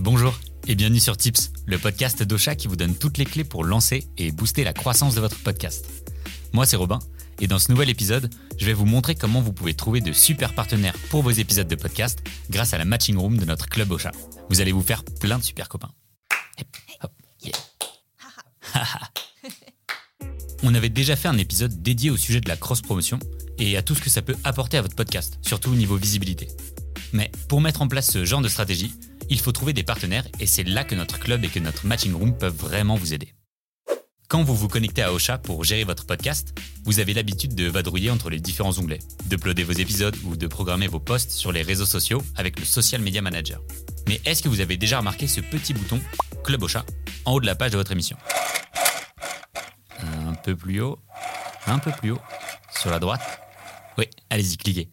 Bonjour et bienvenue sur Tips, le podcast d'Ocha qui vous donne toutes les clés pour lancer et booster la croissance de votre podcast. Moi c'est Robin et dans ce nouvel épisode, je vais vous montrer comment vous pouvez trouver de super partenaires pour vos épisodes de podcast grâce à la matching room de notre club Ocha. Vous allez vous faire plein de super copains. On avait déjà fait un épisode dédié au sujet de la cross-promotion et à tout ce que ça peut apporter à votre podcast, surtout au niveau visibilité. Mais pour mettre en place ce genre de stratégie, il faut trouver des partenaires et c'est là que notre club et que notre matching room peuvent vraiment vous aider. Quand vous vous connectez à Ocha pour gérer votre podcast, vous avez l'habitude de vadrouiller entre les différents onglets, d'uploader vos épisodes ou de programmer vos posts sur les réseaux sociaux avec le Social Media Manager. Mais est-ce que vous avez déjà remarqué ce petit bouton Club Ocha en haut de la page de votre émission? Un peu plus haut, un peu plus haut, sur la droite. Oui, allez-y, cliquez.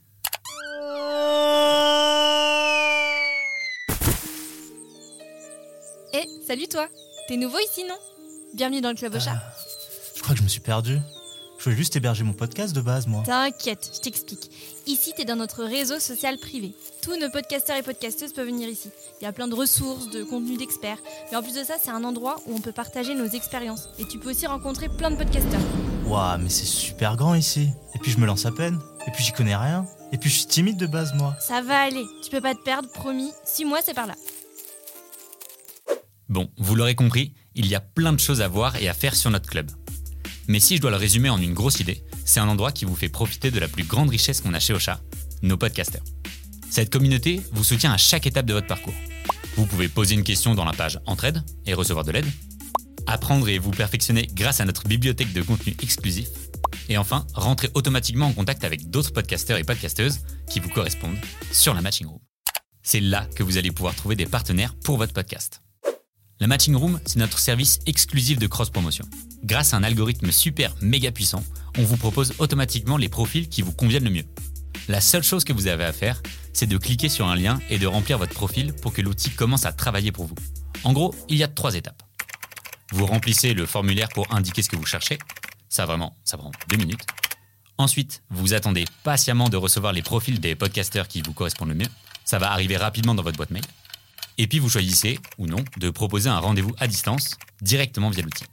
Eh, salut toi T'es nouveau ici, non? Bienvenue dans le Club Ocha. Je crois que je me suis perdu. Je voulais juste héberger mon podcast de base, moi. T'inquiète, je t'explique. Ici, t'es dans notre réseau social privé. Tous nos podcasteurs et podcasteuses peuvent venir ici. Il y a plein de ressources, de contenus d'experts. Mais en plus de ça, c'est un endroit où on peut partager nos expériences. Et tu peux aussi rencontrer plein de podcasteurs. Waouh, mais c'est super grand ici. Et puis je me lance à peine. Et puis j'y connais rien. Et puis je suis timide de base, moi. Ça va aller. Tu peux pas te perdre, promis. Six mois, c'est par là. Bon, vous l'aurez compris, il y a plein de choses à voir et à faire sur notre club. Mais si je dois le résumer en une grosse idée, c'est un endroit qui vous fait profiter de la plus grande richesse qu'on a chez Ocha, nos podcasters. Cette communauté vous soutient à chaque étape de votre parcours. Vous pouvez poser une question dans la page Entraide et recevoir de l'aide, apprendre et vous perfectionner grâce à notre bibliothèque de contenu exclusif, et enfin rentrer automatiquement en contact avec d'autres podcasteurs et podcasteuses qui vous correspondent sur la Matching Room. C'est là que vous allez pouvoir trouver des partenaires pour votre podcast. La Matching Room, c'est notre service exclusif de cross-promotion. Grâce à un algorithme super méga puissant, on vous propose automatiquement les profils qui vous conviennent le mieux. La seule chose que vous avez à faire, c'est de cliquer sur un lien et de remplir votre profil pour que l'outil commence à travailler pour vous. En gros, il y a trois étapes. Vous remplissez le formulaire pour indiquer ce que vous cherchez. Ça vraiment, ça prend deux minutes. Ensuite, vous attendez patiemment de recevoir les profils des podcasteurs qui vous correspondent le mieux. Ça va arriver rapidement dans votre boîte mail. Et puis vous choisissez, ou non, de proposer un rendez-vous à distance, directement via l'outil.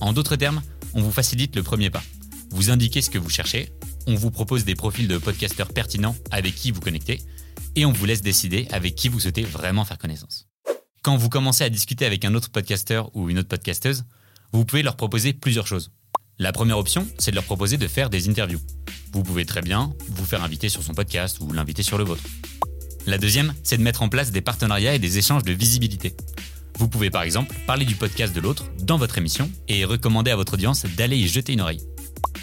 En d'autres termes, on vous facilite le premier pas. Vous indiquez ce que vous cherchez, on vous propose des profils de podcasteurs pertinents avec qui vous connectez, et on vous laisse décider avec qui vous souhaitez vraiment faire connaissance. Quand vous commencez à discuter avec un autre podcasteur ou une autre podcasteuse, vous pouvez leur proposer plusieurs choses. La première option, c'est de leur proposer de faire des interviews. Vous pouvez très bien vous faire inviter sur son podcast ou l'inviter sur le vôtre. La deuxième, c'est de mettre en place des partenariats et des échanges de visibilité. Vous pouvez par exemple parler du podcast de l'autre dans votre émission et recommander à votre audience d'aller y jeter une oreille.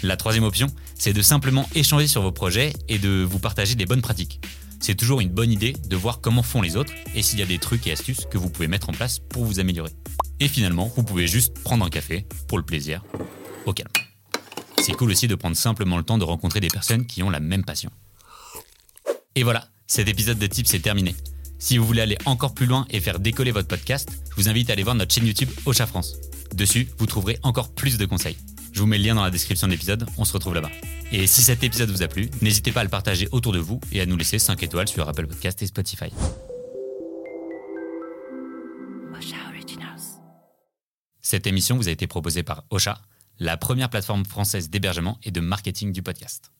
La troisième option, c'est de simplement échanger sur vos projets et de vous partager des bonnes pratiques. C'est toujours une bonne idée de voir comment font les autres et s'il y a des trucs et astuces que vous pouvez mettre en place pour vous améliorer. Et finalement, vous pouvez juste prendre un café pour le plaisir, au calme. C'est cool aussi de prendre simplement le temps de rencontrer des personnes qui ont la même passion. Et voilà, cet épisode de Tips est terminé. Si vous voulez aller encore plus loin et faire décoller votre podcast, je vous invite à aller voir notre chaîne YouTube Ocha France. Dessus, vous trouverez encore plus de conseils. Je vous mets le lien dans la description de l'épisode, on se retrouve là-bas. Et si cet épisode vous a plu, n'hésitez pas à le partager autour de vous et à nous laisser 5 étoiles sur Apple Podcast et Spotify. Cette émission vous a été proposée par Ocha, la première plateforme française d'hébergement et de marketing du podcast.